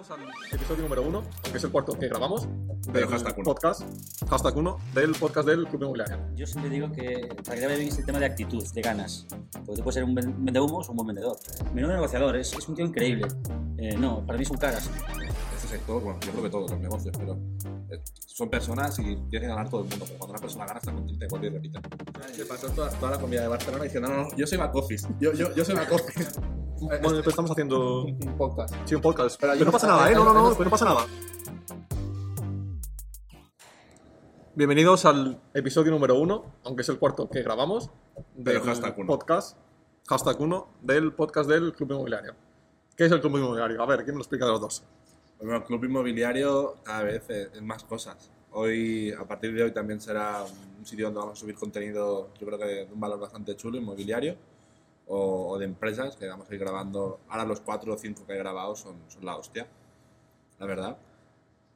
Bienvenidos al episodio número uno, aunque es el cuarto que grabamos, Pero del hashtag uno. podcast, hashtag uno, del podcast del Club Inmobiliario. Yo siempre digo que para que te vaya bien es el tema de actitud, de ganas. Porque tú puedes ser un ven- vendehumos o un buen vendedor. Menudo negociador, es, es un tío increíble. Eh, no, para mí es un caras. Este sector, bueno, yo creo que todos los negocios, pero eh, son personas y tiene que ganar todo el mundo. Pero cuando una persona gana, está contenta y vuelve y repite. Se pasó toda, toda la comida de Barcelona diciendo, no, no, yo soy back office. Yo, yo, yo soy back office. Bueno, después estamos haciendo un podcast. sí, un podcast. Pero no pasa nada, ¿eh? No, no, no, después no pasa nada. Bienvenidos al episodio número uno, aunque es el cuarto que grabamos, del Pero hashtag uno. podcast, hashtag uno, del podcast del Club Inmobiliario. ¿Qué es el Club Inmobiliario? A ver, ¿quién me lo explica de los dos? Bueno, el club inmobiliario cada vez es más cosas. Hoy, a partir de hoy, también será un sitio donde vamos a subir contenido, yo creo que de un valor bastante chulo, inmobiliario, o, o de empresas, que vamos a ir grabando. Ahora los cuatro o cinco que he grabado son, son la hostia, la verdad.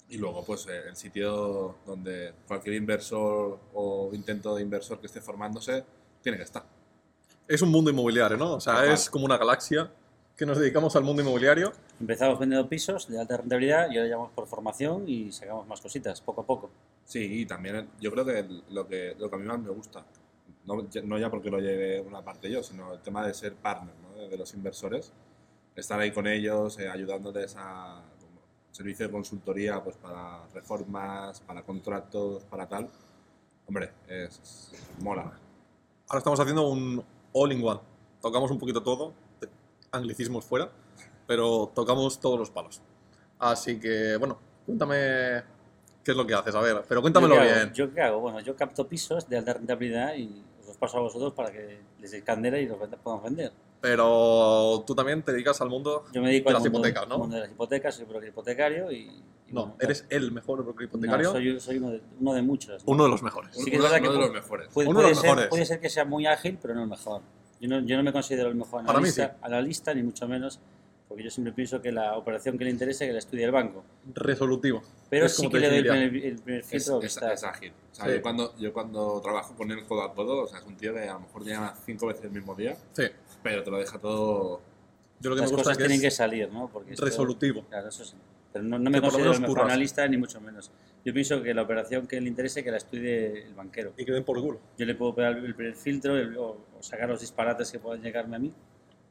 Y luego, pues, eh, el sitio donde cualquier inversor o intento de inversor que esté formándose tiene que estar. Es un mundo inmobiliario, ¿no? O sea, Ajá. es como una galaxia que nos dedicamos al mundo inmobiliario. Empezamos vendiendo pisos de alta rentabilidad y ahora llamamos por formación y sacamos más cositas, poco a poco. Sí, y también yo creo que lo que, lo que a mí más me gusta, no, ya- no ya porque lo lleve una parte yo, sino el tema de ser partner ¿no? de, los inversores, estar ahí con ellos, eh, ayudándoles a como servicio de consultoría pues para reformas, para contratos, para tal. Hombre, es, es- mola. Ahora estamos haciendo un all-in-one. Tocamos un poquito todo, anglicismos fuera, pero tocamos todos los palos. Así que, bueno, cuéntame qué es lo que haces, a ver, pero cuéntamelo ¿Yo hago? bien. ¿Yo qué hago? Bueno, yo capto pisos de alta rentabilidad y paso a vosotros para que les deis candela y los podamos vender. Pero tú también te dedicas al mundo Yo me dedico de al las mundo, hipotecas, al ¿no? mundo de las hipotecas, soy broker hipotecario y... y No, bueno, eres el mejor broker no, hipotecario, soy, soy uno, de, uno de muchos. ¿no? uno de los mejores. Sí que es uno verdad que uno de pu- los mejores. Puede, Uno de puede los ser, mejores. puede ser que sea muy ágil, pero no el mejor. Yo no, yo no me considero el mejor Para mí analista, sí. analista, ni mucho menos, porque yo siempre pienso que la operación que le interese que la estudie el banco. Resolutivo. Pero Es sí que le doy el primer, el primer Es, filtro que es- está. es ágil. O sea, Sí. yo, cuando, yo cuando trabajo con él codo a codo, o sea, es un tío que a lo mejor llama cinco veces el mismo día, Sí, pero te lo deja todo yo lo que Las me gusta cosas es que tienen que es salir, ¿no? Porque esto- resolutivo. Claro, eso sí. Pero no, no me considero el mejor analista, ni mucho menos. Yo pienso que la operación que le interese que la estudie el banquero. Y que den por culo. Yo le puedo pegar el primer filtro el- o, o sacar los disparates que puedan llegarme a mí,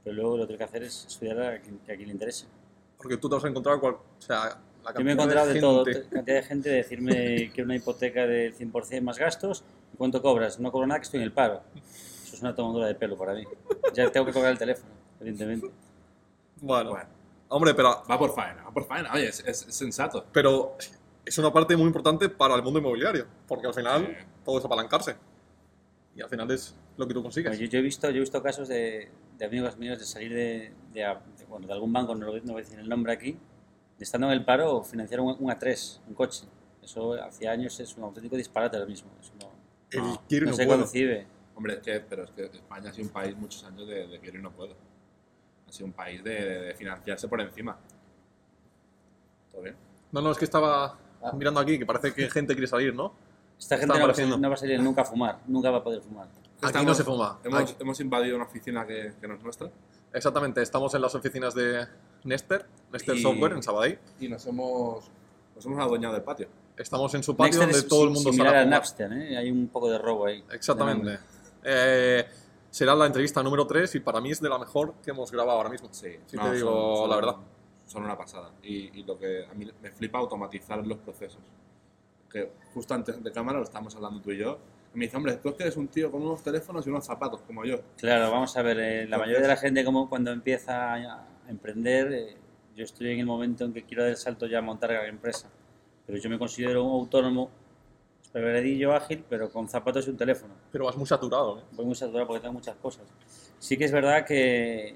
pero luego lo que tengo que hacer es estudiar a quien, que a quien le interese. Porque tú te vas a encontrar cual, o sea, la Yo me he encontrado de, todo, gente- t- cantidad de gente de decirme que una hipoteca del 100% más gastos, ¿y cuánto cobras? No cobro nada, que estoy en el paro. Eso es una tomadura de pelo para mí. Ya tengo que cobrar el teléfono, evidentemente. Bueno, Bueno, hombre, pero va por faena, va por faena. Oye, es, es- es sensato. Pero es una parte muy importante para el mundo inmobiliario, porque al final Sí. todo es apalancarse. Y al final es lo que tú consigues. Bueno, yo, yo he visto, yo he visto casos de, de amigos míos de salir de, de, a- de- bueno, de algún banco, no, lo- no voy a decir el nombre aquí, de estando en el paro, financiar un, un A3, un coche. Eso hace años es un auténtico disparate ahora mismo. Eso no, El No, quiero y no no se puedo. concibe. Hombre, es que, pero es que España ha sido un país muchos años de, de quiero y no puedo. Ha sido un país de, de financiarse por encima. ¿Todo bien? No, no, es que estaba Ah. mirando aquí, que parece que gente quiere salir, ¿no? Esta gente no va, a apareciendo. salir, no va a salir nunca a fumar, nunca va a poder fumar. Aquí Estamos- no se fuma. Hemos, Aquí- hemos invadido una oficina que, que no es nuestra exactamente, estamos en las oficinas de Nester, Nester Y- Software, en Sabadell. y nos hemos, nos hemos adueñado del patio. Estamos en su patio Nexter donde es todo el si- mundo sale a. Napster, ¿eh? hay un poco de robo ahí. Exactamente. Eh, será la entrevista número 3 y para mí es de la mejor que hemos grabado ahora mismo. Sí, Sí te digo la verdad. Son una pasada. Y, y lo que a mí me flipa automatizar los procesos. Que justo antes de cámara lo estábamos hablando tú y yo. Y me dice, hombre, tú es que eres un tío con unos teléfonos y unos zapatos, como yo. Claro, vamos a ver, eh, la Entonces- mayoría de la gente como cuando empieza a, emprender, eh, yo estoy en el momento en que quiero dar el salto ya a montar la empresa, pero yo me considero un autónomo, esperveredillo, ágil, pero con zapatos y un teléfono. Pero vas muy saturado. ¿eh? Voy muy saturado porque tengo muchas cosas. Sí que es verdad que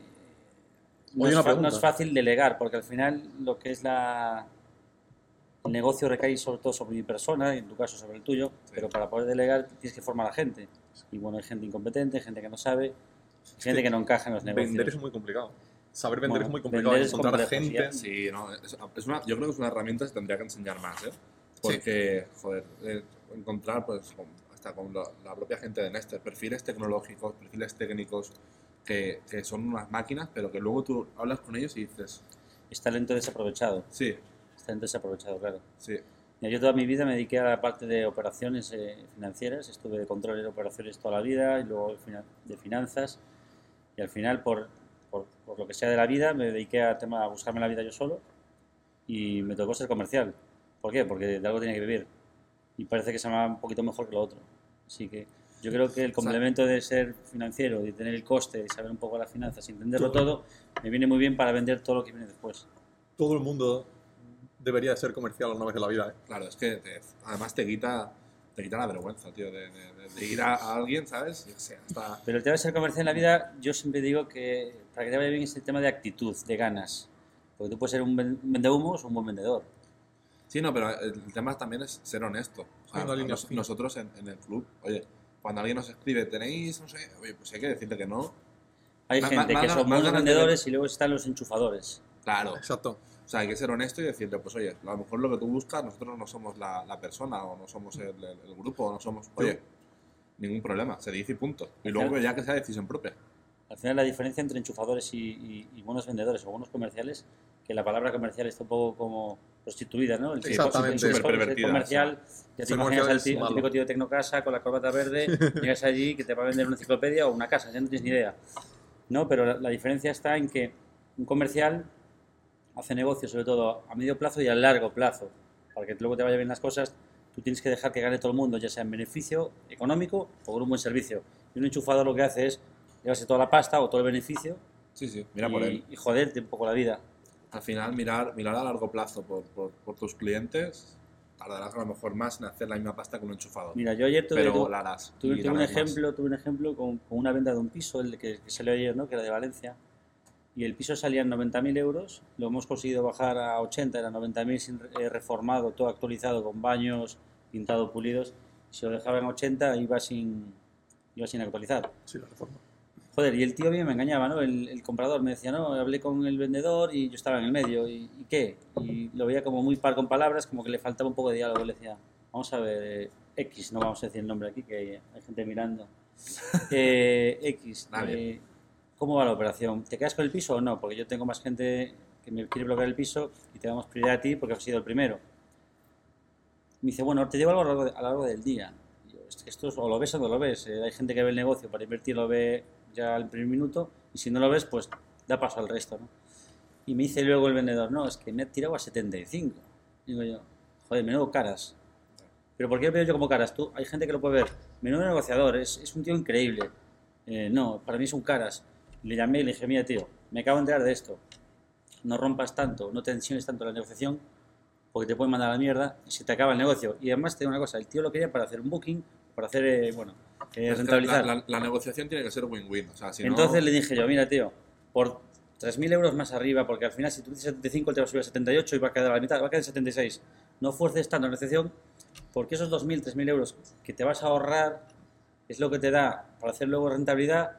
no, Oye, es, no es fácil delegar, porque al final lo que es la... El negocio recae sobre todo sobre mi persona, y en tu caso sobre el tuyo, pero para poder delegar tienes que formar a gente. Y bueno, hay gente incompetente, gente que no sabe, gente que no encaja en los negocios. Vender es muy complicado. Saber vender Bueno, es muy complicado. es Encontrar complejo, gente. sí. Sí, no, es, es una, yo creo que es una herramienta que se tendría que enseñar más, ¿eh? Porque, joder, eh, encontrar, pues, con- hasta con la, la propia gente de Nester, perfiles tecnológicos, perfiles técnicos, que, que son unas máquinas, pero que luego tú hablas con ellos y dices, es talento desaprovechado. Sí, Es talento desaprovechado, claro. sí. Yo toda mi vida me dediqué a la parte de operaciones eh, financieras, estuve de control de operaciones toda la vida y luego de fina- de finanzas y al final por, por, por lo que sea de la vida me dediqué a, tema, a buscarme la vida yo solo y me tocó ser comercial. ¿Por qué? Porque de algo tenía que vivir y parece que se me va un poquito mejor que lo otro. Así que yo creo que el complemento de ser financiero, de tener el coste, de saber un poco las finanzas entenderlo todo, me viene muy bien para vender todo lo que viene después. Todo el mundo debería de ser comercial una vez en la vida, ¿eh? Claro, es que te- además te quita, te quita la vergüenza, tío, de, de- de- de ir a, a alguien, ¿sabes? Hasta... Pero el tema de ser comercial en la vida, yo siempre digo que para que te vaya bien es el tema de actitud, de ganas. Porque tú puedes ser un ven- vendehumos o un buen vendedor. Sí, no, pero el tema también es ser honesto. O sea, nos- nosotros en, en el club, oye, cuando alguien nos escribe, tenéis, no sé, oye, pues hay que decirle que no. Hay Ma- gente ma- que más- son más buenos de vendedores y luego están los enchufadores. Claro. Exacto. O sea, hay que ser honesto y decirle, pues oye, a lo mejor lo que tú buscas, nosotros no somos la, la persona o no somos el, el- el grupo o no somos... Oye, ningún problema, se dice y punto. Y luego ya que sea decisión propia. Al final la diferencia entre enchufadores y, y- y buenos vendedores o buenos comerciales, que la palabra comercial está un poco como prostituida, ¿no? El Exactamente. el- comercial, ya te imaginas al, malo. típico tío de Tecnocasa con la corbata verde, llegas allí que te va a vender una enciclopedia o una casa, ya no tienes ni idea. No, pero la, la diferencia está en que un comercial hace negocio sobre todo a medio plazo y a largo plazo. Para que luego te vaya bien las cosas, tú tienes que dejar que gane todo el mundo, ya sea en beneficio económico o con un buen servicio. Y un enchufador lo que hace es llevarse toda la pasta o todo el beneficio Sí, sí, mira y, por él. y joderte un poco la vida. Al final, mirar, mirar a largo plazo por, por, por tus clientes, tardarás a lo mejor más en hacer la misma pasta que un enchufador. Mira, yo ayer tuve, pero la harás. tuve- tuve un más. ejemplo, tuve un ejemplo con, con una venta de un piso, el que, que salió ayer, ¿no? que era de Valencia, y el piso salía en 90.000 euros, lo hemos conseguido bajar a 80, era 90.000 sin eh, reformado, todo actualizado, con baños, pintado, pulidos, si lo dejaba en 80 iba sin, iba sin actualizar. Sí, la reforma. Joder, y el tío bien me engañaba, ¿no? El, el comprador me decía, no, hablé con el vendedor y yo estaba en el medio, ¿y, y qué? Y lo veía como muy par con palabras, como que le faltaba un poco de diálogo. Le decía, vamos a ver, eh, X, no vamos a decir el nombre aquí, que hay, hay gente mirando. Eh, X, eh, ¿cómo va la operación? ¿Te quedas con el piso o no? Porque yo tengo más gente que me quiere bloquear el piso y te damos prioridad a ti porque has sido el primero. Me dice, bueno, te llevo algo a lo largo, de- a lo largo del día. Yo, "Es que esto es- o lo ves o no lo ves. Eh, hay gente que ve el negocio para invertir, lo ve ya al primer minuto, y si no lo ves, pues da paso al resto, ¿no? Y me dice luego el vendedor, no, es que me ha tirado a 75. Digo yo, joder, menudo caras. Pero ¿por qué veo yo como caras? Tú, hay gente que lo puede ver, menudo negociador, es, es un tío increíble. Eh, no, para mí es un caras. Le llamé y le dije, mira tío, me acabo de enterar de esto. No rompas tanto, no tensiones tanto la negociación, porque te pueden mandar a la mierda y se te acaba el negocio. Y además te digo una cosa, el tío lo quería para hacer un booking, para hacer, eh, bueno, eh, rentabilizar. La, la- la negociación tiene que ser win-win. O sea, si no- Entonces le dije yo, mira, tío, por 3.000 euros más arriba, porque al final si tú dices 75, él te va a subir a 78 y va a quedar a la mitad, va a quedar en 76. No fuerces tanto la negociación, porque esos 2.000, 3.000 euros que te vas a ahorrar es lo que te da para hacer luego rentabilidad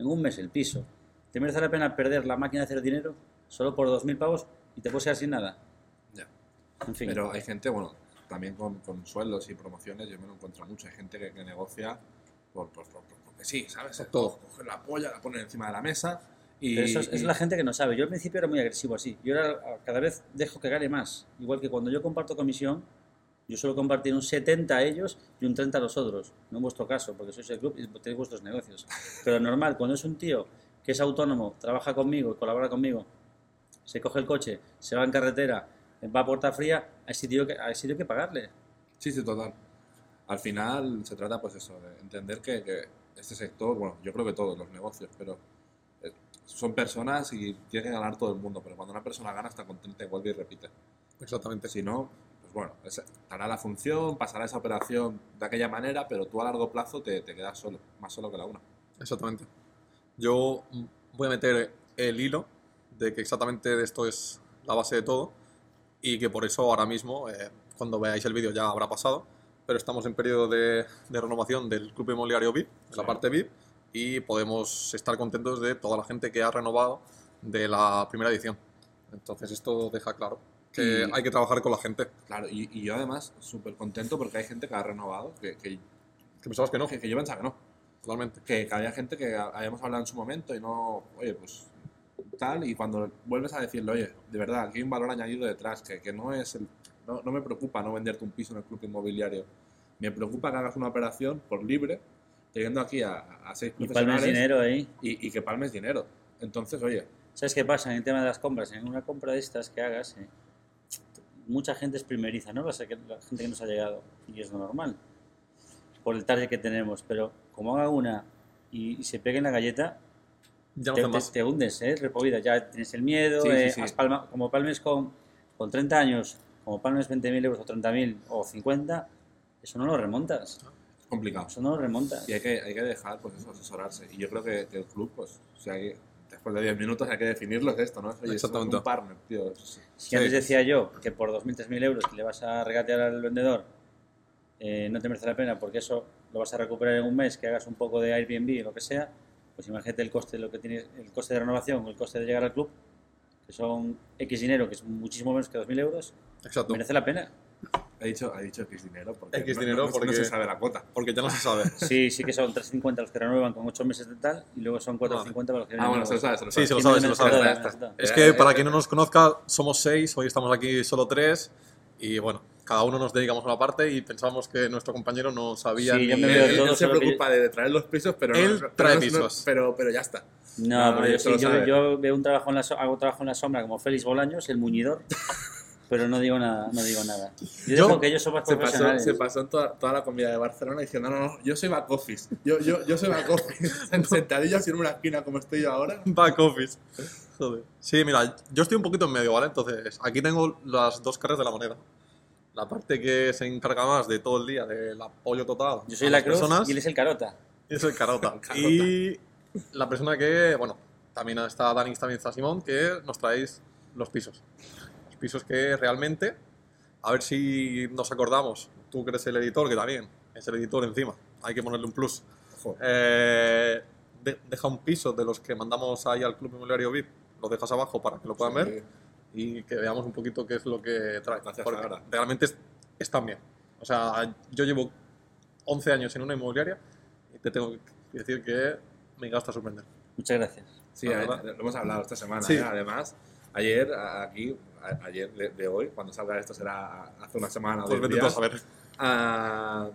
en un mes el piso. ¿Te merece la pena perder la máquina de hacer dinero solo por 2.000 pavos y te puedes quedar sin nada? Ya. En fin. Pero hay gente, bueno, también con, con sueldos y promociones, yo me lo encuentro mucho. Hay gente que, que negocia por, por, por- por- porque sí, ¿sabes? Todo. Cogen la polla, la ponen encima de la mesa y... Pero eso es, la gente que no sabe. Yo al principio era muy agresivo así. Yo ahora cada vez dejo que gane más. Igual que cuando yo comparto comisión, yo suelo compartir un 70 a ellos y un 30 a los otros. No en vuestro caso, porque sois el club y tenéis vuestros negocios. Pero normal, cuando es un tío que es autónomo, trabaja conmigo, colabora conmigo, se coge el coche, se va en carretera, va a puerta fría, a ese tío que, hay que pagarle. Sí, sí, total. Al final se trata, pues eso, de entender que, que este sector, bueno, yo creo que todos los negocios, pero eh, son personas y tiene que ganar todo el mundo, pero cuando una persona gana está contenta y vuelve y repite. Exactamente. Si no, pues bueno, es- hará la función, pasará esa operación de aquella manera, pero tú a largo plazo te, te quedas solo, más solo que la una. Exactamente. Yo voy a meter el hilo de que exactamente esto es la base de todo y que por eso ahora mismo, eh, cuando veáis el vídeo ya habrá pasado, pero estamos en periodo de, de renovación del Club Inmobiliario VIP, de la Sí. parte VIP, y podemos estar contentos de toda la gente que ha renovado de la primera edición. Entonces esto deja claro que Y- hay que trabajar con la gente. Claro, y, y yo además súper contento porque hay gente que ha renovado, que, que, Que pensabas que no, que- que yo pensaba que no. totalmente. que, que había gente que habíamos hablado en su momento y no, oye, pues tal, y cuando vuelves a decirle, oye, de verdad, aquí hay un valor añadido detrás, que, que no es el. No, no me preocupa no venderte un piso en el club inmobiliario. Me preocupa que hagas una operación por libre, teniendo aquí a, a seis Y palmes profesionales dinero ahí. y, y que palmes dinero. Entonces, oye, ¿Sabes qué pasa en el tema de las compras? En una compra de estas que hagas, eh, mucha gente es primeriza, ¿no? La, la gente que nos ha llegado, y es lo normal, por el target que tenemos. Pero como haga una y, y se pegue en la galleta, Ya te, hundes, ¿eh? Repovida. Ya tienes el miedo, Sí, sí, eh, sí. has palma- como palmes con, con 30 años, como palmes 20.000 euros o 30.000 o 50, eso no lo remontas. es complicado. Eso no lo remontas. Y hay que, hay que dejar, pues eso, asesorarse. Y yo creo que, que el club, pues, o sea, que después de 10 minutos hay que definirlo, es esto, ¿no? Oye, Exactamente. un partner, tío. Es- Si antes decía yo que por 2.000, 3.000 euros que le vas a regatear al vendedor eh, no te merece la pena porque eso lo vas a recuperar en un mes, que hagas un poco de Airbnb o lo que sea, pues imagínate el coste de lo que tienes, el coste de renovación o el coste de llegar al club, que son X dinero, que es muchísimo menos que 2.000 euros, Exacto. merece la pena. Ha dicho, ha dicho X dinero porque, X no- dinero no, no porque- se sabe la cuota. Porque ya no se sabe. Sí, sí que son 3.50 los que renuevan con 8 meses de tal y luego son 4.50 para los que Ah, bueno, se lo sabe, se lo Sí, sabe. se lo sabe, se lo sabe. Es que para quien no nos conozca, somos seis, hoy estamos aquí solo tres y bueno, cada uno nos dedicamos a una parte y pensamos que nuestro compañero no sabía Sí, ni... yo Él, él se preocupa de traer los pisos, pero Él no, pero trae no- pisos. pero, pero ya está. No, No, pero yo, sí, yo, yo veo un trabajo en la hago trabajo en la sombra como Félix Bolaños, el muñidor, pero no digo nada, no digo nada. Yo, Yo- dejo que ellos son más Se pasó, se pasó en toda, toda la comida de Barcelona diciendo, no, no, yo soy back office. Yo, yo, yo soy back office. Sentadillo así en una esquina como estoy yo ahora. Back office. Joder. Sí, mira, yo estoy un poquito en medio, ¿vale? Entonces, aquí tengo las dos caras de la moneda. La parte que se encarga más de todo el día, del apoyo total Yo soy a la las cruz personas. y él es el carota. Y soy Carota. Carota. Y la persona que, bueno, también está Dani, también está Simón, que nos traéis los pisos. Pisos que realmente, a ver si nos acordamos, tú que eres el editor, que también es el editor encima, hay que ponerle un plus. Eh, de- deja un piso de los que mandamos ahí al Club Inmobiliario VIP, lo dejas abajo para que lo puedan ver y que veamos un poquito qué es lo que trae. Gracias, Porque Sara. realmente es- están bien. O sea, yo llevo 11 años en una inmobiliaria y te tengo que decir que me gasta sorprender. Muchas gracias. Sí, verdad. lo hemos hablado esta semana. Sí. ¿eh? Además, ayer, aquí, a- ayer de, de hoy, cuando salga esto será hace una semana o Pues diez vete a días, saber. ah,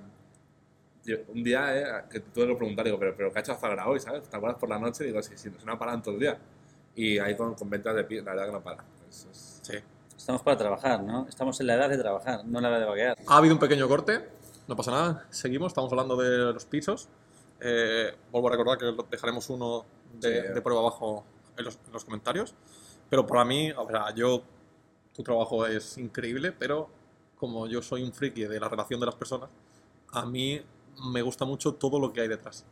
yo- un día eh, que tuve que preguntar, digo, pero, pero ¿qué ha hecho Zagra hoy, sabes? ¿Te acuerdas por la noche? Digo, sí, sí, no se no paran todo el día. Y ahí con, con ventas de pie, la verdad que no para. Es- es- Sí. Estamos para trabajar, ¿no? Estamos en la edad de trabajar, no en la edad de vaguear. Ha habido un pequeño corte, no pasa nada, seguimos, estamos hablando de los pisos. Eh, vuelvo a recordar que dejaremos uno de, Sí. de prueba abajo en los, en los comentarios. Pero para mí, o sea, yo, tu trabajo es increíble, pero como yo soy un friki de la relación de las personas, a mí me gusta mucho todo lo que hay detrás.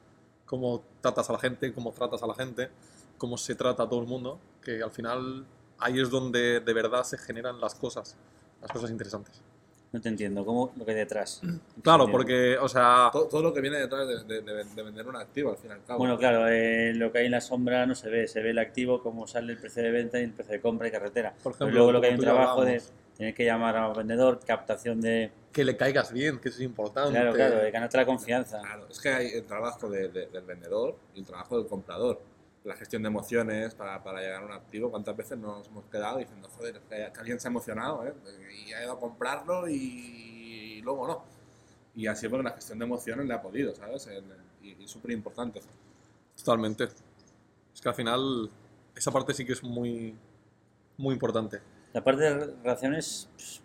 Cómo tratas a la gente, cómo tratas a la gente, cómo se trata a todo el mundo, que al final ahí es donde de verdad se generan las cosas, las cosas interesantes. No te entiendo, ¿cómo lo que hay detrás? Claro, Entiendo. porque, o sea, todo, todo lo que viene detrás de, de- de- de vender un activo, al fin y al cabo. Bueno, claro, eh, lo que hay en la sombra no se ve, se ve el activo, cómo sale el precio de venta y el precio de compra y carretera. Por Pero ejemplo, luego lo que hay un trabajo de tener que llamar al vendedor, captación de... que le caigas bien, que eso es importante. Claro, claro, de ganarte la confianza. Claro, es que hay el trabajo de- de- del vendedor y el trabajo del comprador. La gestión de emociones para, para llegar a un activo. ¿Cuántas veces nos hemos quedado diciendo, joder, que, que alguien se ha emocionado ¿eh? y ha ido a comprarlo y, luego no? Y así porque la gestión de emociones le ha podido, ¿sabes? El- y y súper importante. Totalmente. Es que al final esa parte sí que es muy, muy importante. La parte de relaciones, pues,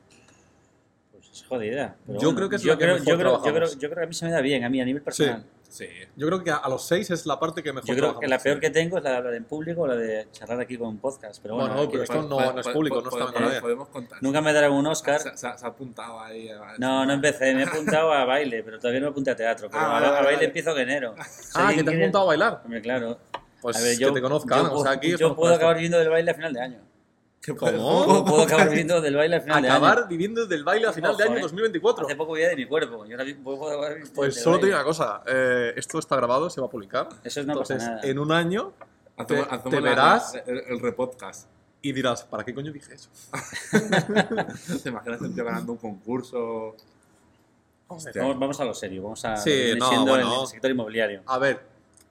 pues es jodida. pero Yo bueno, creo que es yo la que creo, mejor yo, creo, yo, creo, yo creo que a mí se me da bien, a mí a nivel personal. Sí. Yo creo que a, a los seis es la parte que mejor Yo creo que la peor que tengo es la de hablar en público o la de charlar aquí con un podcast. Pero bueno, pero esto no- no es público, no está podemos, podemos contar. nunca me darán un Oscar. Se, se- se ha apuntado ahí. a- No, no empecé, me he apuntado a baile, pero todavía no me apunté a teatro. Pero Ah, a, vale, a vale, baile vale. empiezo en enero. Ah, que te has montado a bailar. Hombre, claro. Pues A ver, yo, que te conozcan. yo o sea, aquí yo puedo acabar esto. viviendo del baile a final de año. ¿Qué ¿Cómo? Puedo, acabar viviendo del baile a final de año. Acabar viviendo del baile a final de Ojo, año eh. 2024. Hace poco vivía de mi cuerpo. Y ahora vi- puedo acabar Pues solo te digo una cosa. eh, esto está grabado, se va a publicar. Eso no pasa Entonces, nada. en un año Te- te verás. el, el repodcast. y dirás, ¿para qué coño dije eso? ¿Te imaginas un tío ganando un concurso? Vamos, vamos a lo serio. Vamos a Sí, no, siendo bueno. el sector inmobiliario. A ver,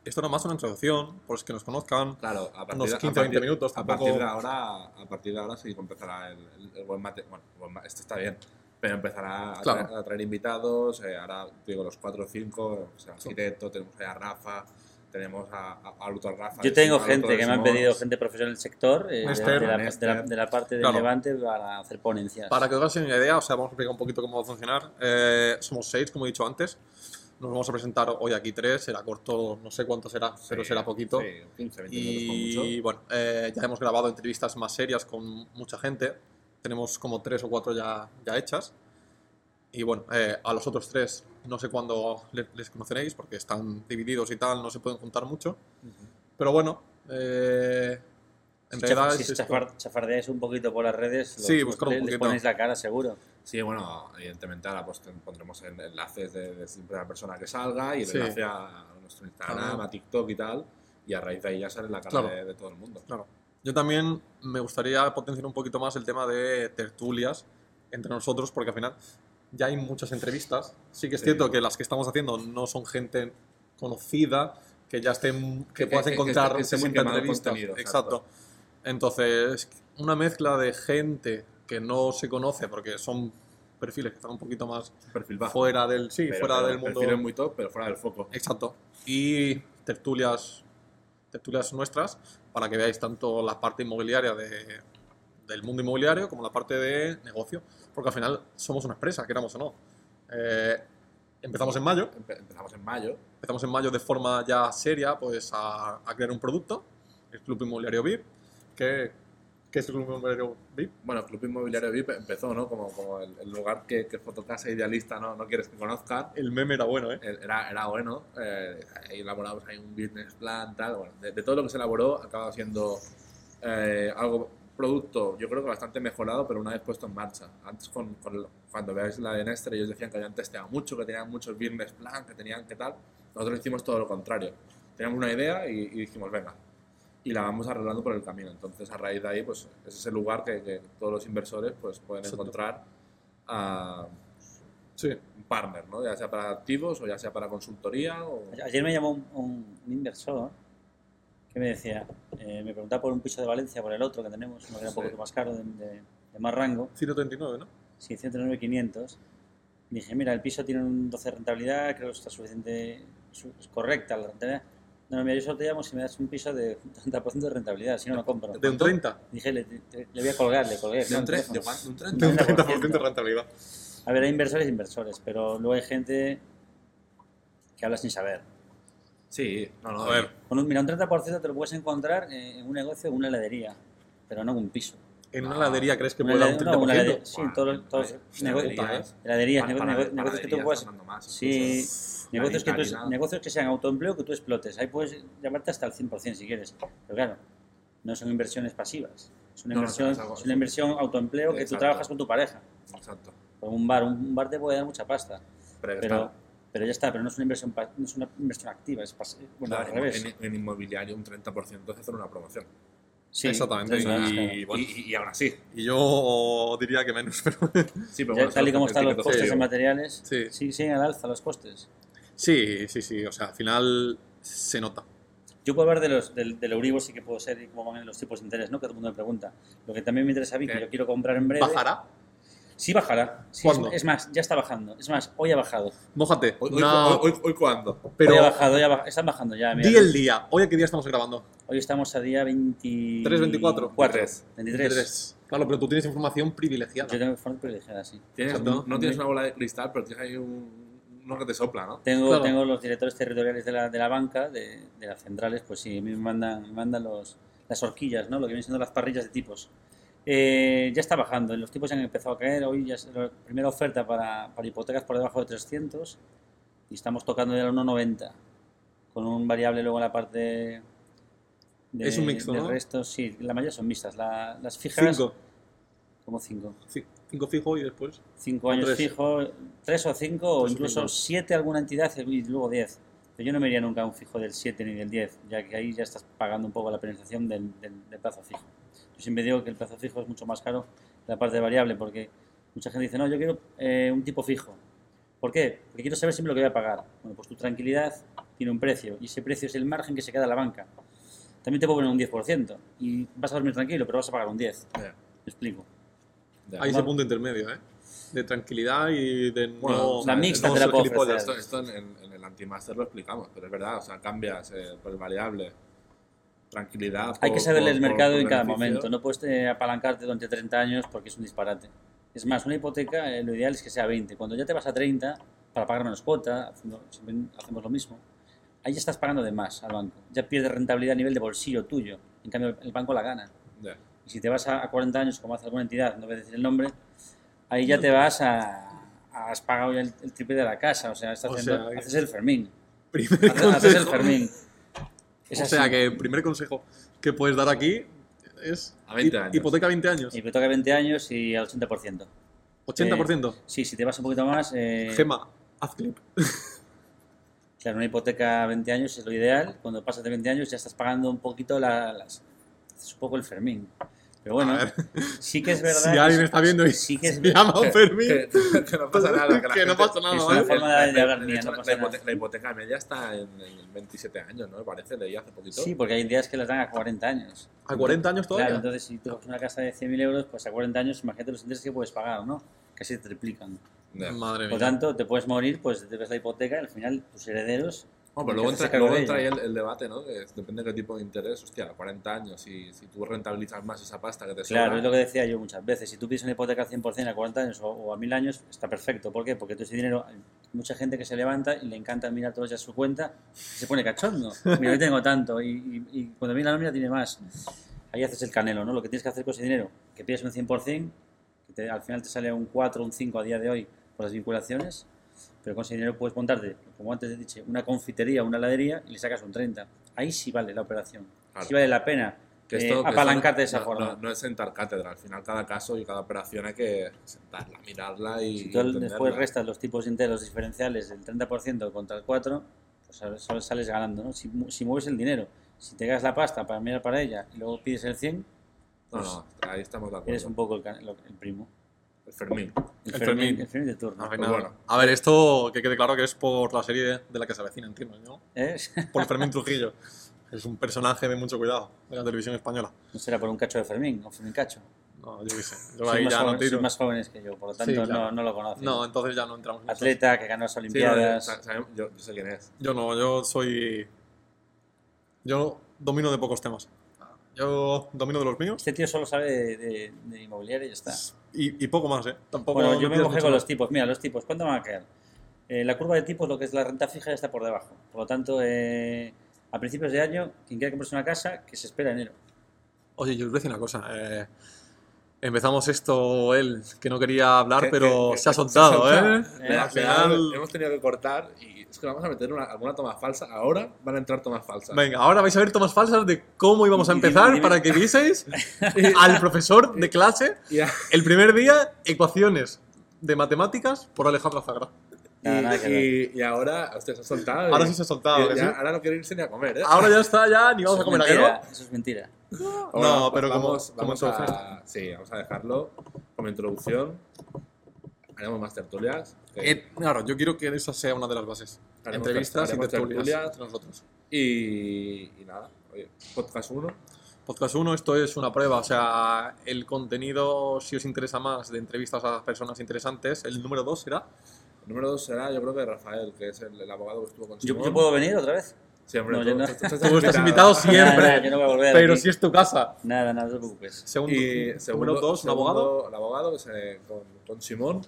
esto era más una introducción, por los que nos conozcan. Claro, a partir, Unos de- a 15 o 20 partir- minutos, A tampoco- partir de ahora, a partir de ahora sí empezará el, el- el buen mate. Bueno, buen esto está bien. Pero empezará a, Claro. traer, a traer invitados. eh, ahora digo los 4 o 5. O sea. Arquitecto, tenemos ahí a Rafa, tenemos a, a- otro Rafa. Yo tengo gente que me han pedido, gente profesional del sector, eh, de, Néstor. de la, de la- de la parte de Claro. Levante para hacer ponencias. Para que os hagáis una idea, o sea, vamos a explicar un poquito cómo va a funcionar. Eh, somos seis, como he dicho antes. Nos vamos a presentar hoy aquí tres, será corto, no sé cuánto será, pero Sí, será poquito. Sí, 15, 20 minutos como mucho. Y bueno, eh, ya hemos grabado entrevistas más serias con mucha gente. Tenemos como tres o cuatro ya, ya hechas. Y bueno, eh, a los otros tres no sé cuándo le- les conoceréis porque están divididos y tal, no se pueden juntar mucho. Pero bueno, eh, en si realidad chaf- si chafar- chafardeáis un poquito por las redes, Sí, los- buscar un les- les poquito. ponéis la cara seguro. Sí, bueno, evidentemente ahora pues, pondremos en- enlaces de, de siempre la persona que salga y el Sí. enlace a nuestro Instagram, Claro. a TikTok y tal. Y a raíz de ahí ya sale la cara Claro. de, de todo el mundo. Claro. Yo también me gustaría potenciar un poquito más el tema de tertulias entre nosotros, porque al final ya hay muchas entrevistas. Sí que es Sí. cierto que las que estamos haciendo no son gente conocida, que ya estén, que, Que- puedas que- que encontrar 60 quemado el entrevistas. exacto. Entonces, una mezcla de gente que no se conoce, porque son perfiles que están un poquito más perfil bajo. fuera del, sí, Pero- fuera pero del mundo. Perfiles muy top, pero fuera del foco. Exacto. Y tertulias, tertulias nuestras para que veáis tanto la parte inmobiliaria de- del mundo inmobiliario como la parte de negocio. Porque al final somos una empresa, queramos o no. Eh, empezamos en mayo, Empe- empezamos en mayo. empezamos en mayo de forma ya seria pues a, a crear un producto, el Club Inmobiliario VIP, que, ¿qué es el Club Inmobiliario VIP? Bueno, Club Inmobiliario VIP empezó, ¿no? Como, como el, el lugar que, que Fotocasa Idealista no, no quieres que conozcan. El meme era bueno, ¿eh? Era, era bueno. Eh, elaboramos ahí un business plan, tal. Bueno, de, de todo lo que se elaboró, acaba siendo eh, algo, producto, yo creo que bastante mejorado, pero una vez puesto en marcha. Antes, con, con- cuando veáis la de Nestor, ellos decían que habían testeado mucho, que tenían muchos business plan, que tenían que tal. Nosotros hicimos todo lo contrario. Teníamos una idea y, y dijimos, venga. Y la vamos arreglando por el camino. Entonces, a raíz de ahí, pues ese es el lugar que, que todos los inversores pues, pueden Exacto. encontrar a Sí. un partner, ¿no? ya sea para activos o ya sea para consultoría. O... Ayer me llamó un, un- un inversor que me decía, eh, me preguntaba por un piso de Valencia, por el otro que tenemos, uno que era un Sí. poquito más caro, de, de- de más rango, 139, ¿no? 609.500. Dije, mira, el piso tiene un 12 de rentabilidad, creo que está suficiente, su- es correcta la rentabilidad. No, no, mira, yo solo te llamo si me das un piso de 30% de rentabilidad, si no, no compro. De un 30. Dije, le, voy a colgar, le colgué. ¿De un, claro, tre- el de teléfono. cuánto? ¿Un De un 30? 30% de rentabilidad. A ver, hay inversores e inversores, pero luego hay gente que habla sin saber. Sí, no, no. A ver, Con un, mira, un 30% te lo puedes encontrar en un negocio o una heladería, pero no en un piso. ¿En una heladería crees que puede dar un helade- no, una 30%? heladería? sí, todos todos vale, nego- heladerías. heladerías, Pan- nego- pana- nego- negocios que tú puedas... Sí, negocios que, tú, negocios que sean autoempleo que tú explotes. Ahí puedes llamarte hasta el 100% si quieres. Pero claro, no son inversiones pasivas. Es una No, inversión, es una inversión autoempleo que tú trabajas con tu pareja. Exacto. Con un bar, un, bar te puede dar mucha pasta. Pero, Pero, ya está, pero no es una inversión, no es una inversión activa, es pas- bueno, claro, al revés. en, en inmobiliario un 30% es hacer una promoción. Sí, Exactamente, y- claro. Y, bueno. y- y aún así. Y yo diría que menos, pero... Sí, pero Ya bueno, tal y como es están los costes objetivo. en materiales, Sí. sí, siguen al alza los costes. Sí, sí, sí, o sea, al final se nota. Yo puedo hablar de los, del, del Euribor, sí que puedo ser, y cómo van los tipos de interés, ¿no? Que todo el mundo me pregunta. Lo que también me interesa a mí, que yo quiero comprar en breve. ¿Bajará? Sí bajará. Sí, es- ¿Cuándo? Es, más, ya está bajando. Es más, hoy ha bajado. Mójate. Hoy, hoy, No, hoy, hoy- hoy cuándo? pero Hoy ha bajado, hoy ha baj- están bajando ya. mira. di el día. ¿Hoy a qué día estamos grabando? Hoy estamos a día 23. 3, 24. 23. 23. Claro, pero tú tienes información privilegiada. Yo tengo forma privilegiada, sí. Tienes, Exacto. no tienes una bola de cristal, pero tienes ahí un, uno que te sopla, ¿no? Tengo, Claro. tengo los directores territoriales de la, de la banca, de, de las centrales, pues sí, me mandan, me mandan los, las horquillas, ¿no? Lo que vienen siendo las parrillas de tipos. Eh, ya está bajando, los tipos ya han empezado a caer. Hoy ya es la primera oferta para, para hipotecas por debajo de 300 y estamos tocando ya el 1,90 con un variable luego en la parte de, Es un mixto, de ¿no? restos. Sí, la mayoría son mixtas. La- las fijas, Cinco. como 5. Ci- Cinco fijo y después. Cinco años tres. fijo, tres o cinco, o Tres o incluso cinco. siete alguna entidad y luego diez. Pero yo no me iría nunca a un fijo del 7 ni del 10, ya que ahí ya estás pagando un poco la penalización del, del, del plazo fijo. Yo siempre digo que el plazo fijo es mucho más caro que la parte variable, porque mucha gente dice, no, yo quiero eh, un tipo fijo. ¿Por qué? Porque quiero saber siempre lo que voy a pagar. Bueno, pues tu tranquilidad tiene un precio y ese precio es el margen que se queda a la banca. También te puede poner un 10% y vas a dormir tranquilo, pero vas a pagar un 10. Ya, ¿Me explico? ya. Hay ese punto intermedio, ¿eh? De tranquilidad y de Bueno, no... o sea, la mixta no te la puedo. Esto, esto en, en- en el antimaster lo explicamos, pero es verdad, o sea, cambias eh, por el variable. Tranquilidad. Hay por- que saber por- el mercado por en cada beneficio. momento. No puedes eh, apalancarte durante 30 años porque es un disparate. Es más, una hipoteca eh, lo ideal es que sea 20. Cuando ya te vas a 30 para pagar menos cuota, haciendo- hacemos lo mismo, ahí ya estás pagando de más al banco. Ya pierdes rentabilidad a nivel de bolsillo tuyo. En cambio, el banco la gana. Ya. Y si te vas a, a 40 años, como hace alguna entidad, no voy a decir el nombre, ahí ya te vas a... Has pagado ya el, el triple de la casa, o sea, estás O haciendo- sea, haces el Fermín. Primer Haces, haces el. Fermín. Es O sea así. que el primer consejo que puedes dar aquí es A 20 hi- años. hipoteca 20 años. Toca 20 años y al 80%. 80%. Sí, si te vas un poquito más, eh, Gema, haz clip. claro, una hipoteca a 20 años es lo ideal. Cuando pasas de 20 años ya estás pagando un poquito la- las... Es un poco el Fermín. Pero bueno, sí que es verdad... si alguien está viendo y sí que es se llama Que, Fermín, que- que no pasa nada. Que, la que no pasa nada, es una forma de- mía, hecho, no la, pasa nada. hipote- la hipoteca media está en, en 27 años, ¿no? Me parece, leí hace poquito. Sí, porque hay días que las dan a 40 años. ¿A 40 años todavía? Claro, entonces si tú coges una casa de 100.000 euros, pues a 40 años, imagínate los intereses que puedes pagar, ¿no? Casi te triplican. Ya. Madre Por mía. tanto, te puedes morir, pues debes la hipoteca y al final tus herederos... Bueno, pero luego entra, luego entra ahí el, el debate, ¿no? Que depende de qué tipo de interés. Hostia, a 40 años, si, si tú rentabilizas más esa pasta que te sobra. Claro, es lo que decía yo muchas veces. Si tú pides una hipoteca al 100% a 40 años o, o a 1000 años, está perfecto. ¿Por qué? Porque todo ese dinero, hay mucha gente que se levanta y le encanta mirar todos días su cuenta y se pone cachondo. Mira, yo tengo tanto y, y- y cuando viene la nómina tiene más. Ahí haces el canelo, ¿no? Lo que tienes que hacer con ese dinero, que pides un 100%, que te- al final te sale un 4 un 5 a día de hoy por las vinculaciones, pero con ese dinero puedes montarte, como antes he dicho, una confitería, una heladería y le sacas un 30. Ahí sí vale la operación. Claro. Sí vale la pena Que eh, esto- que apalancarte de esa no, forma. No, no es sentar cátedra, al final cada caso y cada operación hay que sentarla, mirarla y. Si tú entenderla. después restas los tipos los diferenciales del 30% contra el 4%, pues sales- solo sales ganando, ¿no? Si, si mueves el dinero, si te gastas la pasta para mirar para ella y luego pides el 100, No, no, ahí estamos de acuerdo. eres un poco el, el primo. El Fermín. El, El Fermín, Fermín. el Fermín de turno. A ver, Pues bueno. A ver, esto que quede claro que es por la serie de la que se avecina, entiendo, ¿no? ¿Eh? Por Fermín Trujillo. Es un personaje de mucho cuidado de la televisión española. No será por un cacho de Fermín o Fermín Cacho. No, yo qué sé. Yo ahí más, ya no joven- tiro. sois más jóvenes que yo, por lo tanto Sí, claro. no, no lo conozco. No, entonces ya no entramos en. Atleta que ganó las Sí, no, Olimpiadas. yo, yo sé quién es. Yo no, yo soy. Yo domino de pocos temas. Yo domino de los míos Este tío solo sabe de, de- de inmobiliaria y ya está. Y, y poco más, ¿eh? Tampoco. Bueno, no yo me mojé con más. los tipos. Mira, los tipos, ¿cuánto van a quedar? Eh, la curva de tipos, lo que es la renta fija, ya está por debajo. Por lo tanto, eh, a principios de año, quien quiera comprarse una casa, que se espera enero. Oye, yo os voy a decir una cosa. eh, empezamos esto él, que no quería hablar, Que- pero que- que- se ha soltado, se ha ¿eh? soltado. Eh, Al Al final hemos tenido que cortar y es que vamos a meter una- alguna toma falsa. Ahora van a entrar tomas falsas. Venga, ahora vais a ver tomas falsas de cómo íbamos a Y- y- empezar dime- para que vieseis al profesor de clase Y, el primer día ecuaciones de matemáticas por Alejandro Zagra. Nada, nada y- y ahora, hostia, se ha soltado. Ahora y- sí se ha soltado, y ¿que ya- sí? Ahora no quiere irse ni a comer, ¿eh? Ahora ya está, ya ni vamos Eso a comer aquí, mentira, ¿no? Eso es mentira. Ahora, No, pero como- vamos, como vamos a, sí, vamos a dejarlo como introducción. Haremos más tertulias. que- Eh, claro, yo quiero que esa sea una de las bases. Haremos Entrevistas y tertulias tertulias. entre nosotros. y, y nada, oye, podcast 1. Podcast 1, esto es una prueba, o sea, el contenido, si os interesa más, de entrevistas a personas interesantes, el número 2 será. Número 2 será, yo creo que Rafael, que es el, el abogado que estuvo con ¿Yo, Simón. yo puedo venir otra vez? Siempre. No, tú- yo no. tú- tú estás Tú estás invitado siempre, Nada, nada, yo no voy a volver pero aquí. si es tu casa. Nada, nada, no te preocupes. Segundo, Y número segundo, 2, un abogado. El abogado que se, con, con Simón,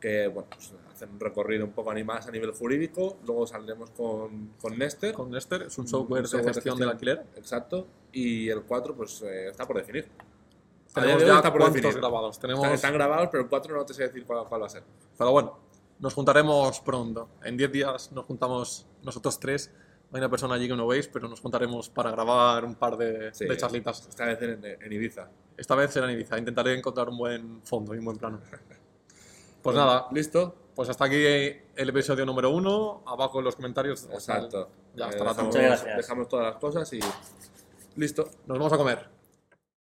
que bueno, pues, hacen un recorrido un poco más a nivel jurídico. Luego saldremos con, con Nester. Con Nester, es un un software, software de gestión del alquiler. Exacto. Y el 4, pues eh, está por definir. Tenemos de ya está por cuántos definir. grabados. Tenemos, Están, están grabados, pero el 4 no te sé decir cuál, cuál va a ser. Pero bueno, nos juntaremos pronto. En 10 días nos juntamos nosotros tres. Hay una persona allí que no veis, pero nos juntaremos para grabar un par de, Sí, de charlitas. Esta vez en, en Ibiza. Esta vez será en Ibiza. Intentaré encontrar un buen fondo y un buen plano. Pues nada, ¿Listo? pues hasta aquí el episodio número uno. Abajo en los comentarios. Exacto. Ya Eh, estará todo. dejamos, dejamos todas las cosas y listo. Nos vamos a comer.